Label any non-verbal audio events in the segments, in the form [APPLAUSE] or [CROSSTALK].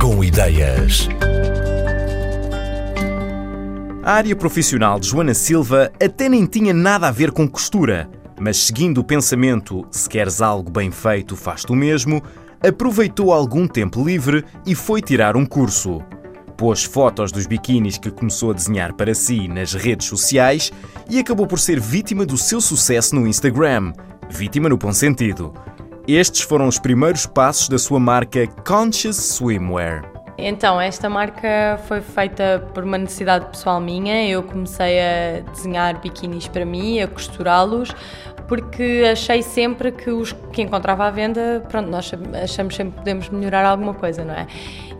Com ideias. A área profissional de Joana Silva até nem tinha nada a ver com costura, mas seguindo o pensamento se queres algo bem feito, faz-te o mesmo, aproveitou algum tempo livre e foi tirar um curso. Pôs fotos dos biquínis que começou a desenhar para si nas redes sociais e acabou por ser vítima do seu sucesso no Instagram. Vítima no bom sentido. Estes foram os primeiros passos da sua marca Conscious Swimwear. Então, esta marca foi feita por uma necessidade pessoal minha. Eu comecei a desenhar biquinis para mim, a costurá-los, porque achei sempre que os que encontrava à venda, pronto, nós achamos sempre que podemos melhorar alguma coisa, não é?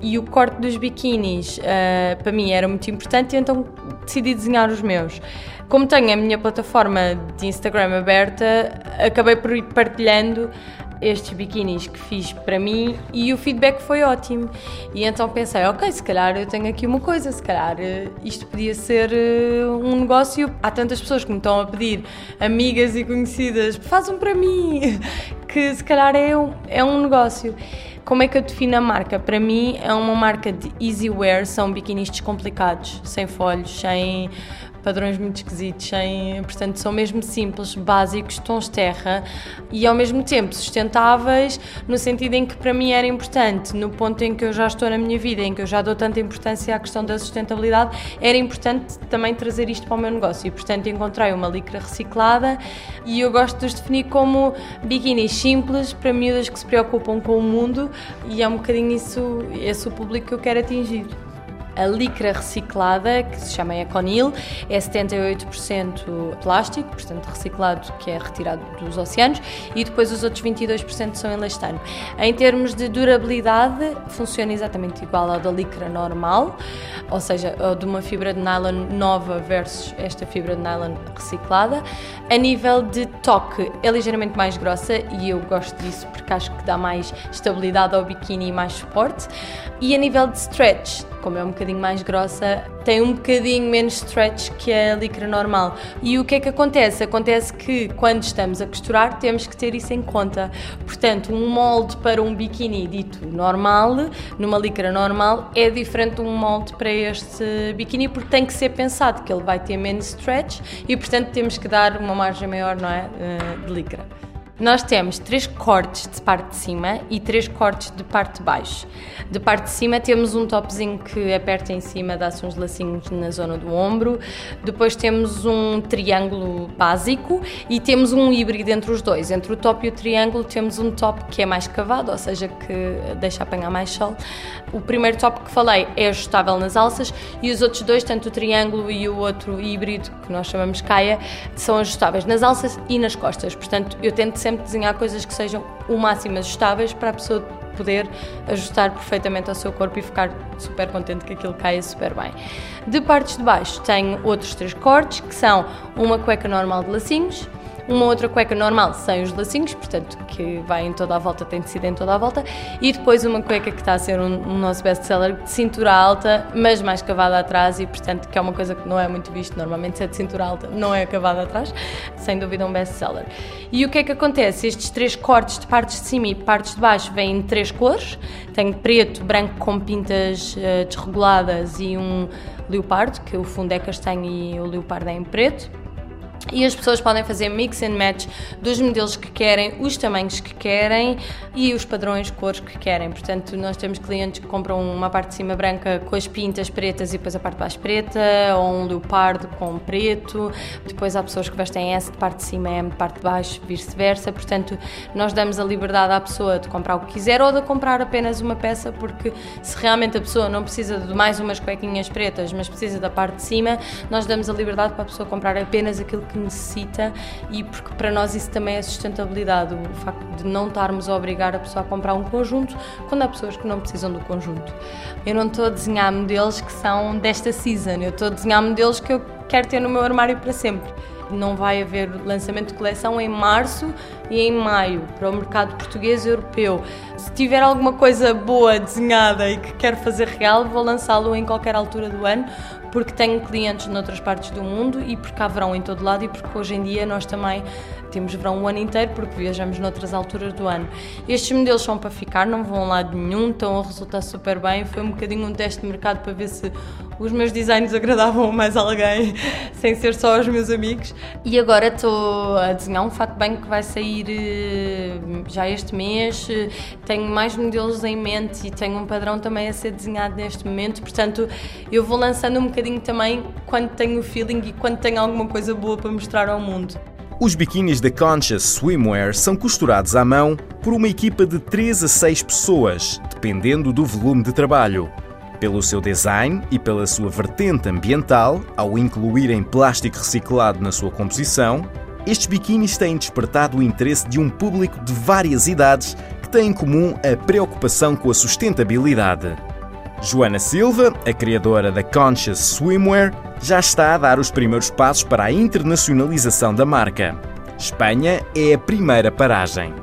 E o corte dos biquinis uh, para mim era muito importante, então decidi desenhar os meus. Como tenho a minha plataforma de Instagram aberta, acabei por ir partilhando estes biquinis que fiz para mim e o feedback foi ótimo. E então pensei, ok, se calhar eu tenho aqui uma coisa, se calhar eh, isto podia ser eh, um negócio. Há tantas pessoas que me estão a pedir, amigas e conhecidas, faz um para mim, [LAUGHS] que se calhar é um, é um negócio. Como é que eu defino a marca? Para mim é uma marca de easy wear, são biquinis descomplicados, sem folhos, sem padrões muito esquisitos, sem, portanto, são mesmo simples, básicos, tons terra e ao mesmo tempo sustentáveis, no sentido em que para mim era importante, no ponto em que eu já estou na minha vida, em que eu já dou tanta importância à questão da sustentabilidade, era importante também trazer isto para o meu negócio e, portanto, encontrei uma licra reciclada e eu gosto de os definir como biquinis simples para miúdas que se preocupam com o mundo e é um bocadinho isso, esse o público que eu quero atingir. A licra reciclada, que se chama Econil, é 78% plástico, portanto reciclado, que é retirado dos oceanos, e depois os outros 22% são elastano. Em termos de durabilidade, funciona exatamente igual ao da licra normal, ou seja, de uma fibra de nylon nova versus esta fibra de nylon reciclada. A nível de toque, é ligeiramente mais grossa e eu gosto disso porque acho que dá mais estabilidade ao biquíni e mais suporte. E a nível de stretch, como é um bocadinho mais grossa, tem um bocadinho menos stretch que a licra normal. E o que é que acontece? Acontece que quando estamos a costurar temos que ter isso em conta. Portanto, um molde para um biquíni dito normal, numa licra normal, é diferente de um molde para este biquíni porque tem que ser pensado que ele vai ter menos stretch e, portanto, temos que dar uma margem maior, não é, eh, de licra. Nós temos três cortes de parte de cima e três cortes de parte de baixo. De parte de cima temos um topzinho que aperta em cima, dá-se uns lacinhos na zona do ombro. Depois temos um triângulo básico e temos um híbrido entre os dois. Entre o top e o triângulo temos um top que é mais cavado, ou seja, que deixa apanhar mais sol. O primeiro top que falei é ajustável nas alças e os outros dois, tanto o triângulo e o outro híbrido, que nós chamamos caia, são ajustáveis nas alças e nas costas. Portanto, eu tento sempre sempre desenhar coisas que sejam o máximo ajustáveis para a pessoa poder ajustar perfeitamente ao seu corpo e ficar super contente que aquilo caia super bem. De partes de baixo tenho outros três cortes, que são uma cueca normal de lacinhos, uma outra cueca normal sem os lacinhos, portanto, que vai em toda a volta, tem tecido em toda a volta, e depois uma cueca que está a ser um, um nosso best-seller de cintura alta, mas mais cavada atrás, e portanto, que é uma coisa que não é muito visto, normalmente se é de cintura alta, não é cavada atrás, sem dúvida um best-seller. E o que é que acontece? Estes três cortes de partes de cima e partes de baixo vêm em três cores, tenho preto, branco com pintas uh, desreguladas e um leopardo, que o fundo é castanho e o leopardo é em preto. E as pessoas podem fazer mix and match dos modelos que querem, os tamanhos que querem e os padrões, cores que querem. Portanto, nós temos clientes que compram uma parte de cima branca com as pintas pretas e depois a parte de baixo preta, ou um leopardo com preto. Depois há pessoas que vestem S de parte de cima, M de parte de baixo, vice-versa. Portanto, nós damos a liberdade à pessoa de comprar o que quiser ou de comprar apenas uma peça, porque se realmente a pessoa não precisa de mais umas cuequinhas pretas, mas precisa da parte de cima, nós damos a liberdade para a pessoa comprar apenas aquilo que necessita e porque para nós isso também é sustentabilidade, o facto de não estarmos a obrigar a pessoa a comprar um conjunto quando há pessoas que não precisam do conjunto. Eu não estou a desenhar modelos que são desta season, eu estou a desenhar modelos que eu quero ter no meu armário para sempre. Não vai haver lançamento de coleção em março e em maio para o mercado português e europeu. Se tiver alguma coisa boa desenhada e que quero fazer real, vou lançá-lo em qualquer altura do ano, porque tenho clientes noutras partes do mundo e porque há verão em todo lado e porque hoje em dia nós também temos verão o ano inteiro porque viajamos noutras alturas do ano. Estes modelos são para ficar, não vão a lado nenhum, estão a resultar super bem. Foi um bocadinho um teste de mercado para ver se os meus designs agradavam mais alguém, [LAUGHS] sem ser só os meus amigos. E agora estou a desenhar um fato bem que vai sair eh, já este mês. Tenho mais modelos em mente e tenho um padrão também a ser desenhado neste momento. Portanto, eu vou lançando um bocadinho também quando tenho o feeling e quando tenho alguma coisa boa para mostrar ao mundo. Os biquínis da Conscious Swimwear são costurados à mão por uma equipa de 3 a 6 pessoas, dependendo do volume de trabalho. Pelo seu design e pela sua vertente ambiental, ao incluírem plástico reciclado na sua composição, estes biquínis têm despertado o interesse de um público de várias idades que tem em comum a preocupação com a sustentabilidade. Joana Silva, a criadora da Conscious Swimwear, já está a dar os primeiros passos para a internacionalização da marca. Espanha é a primeira paragem.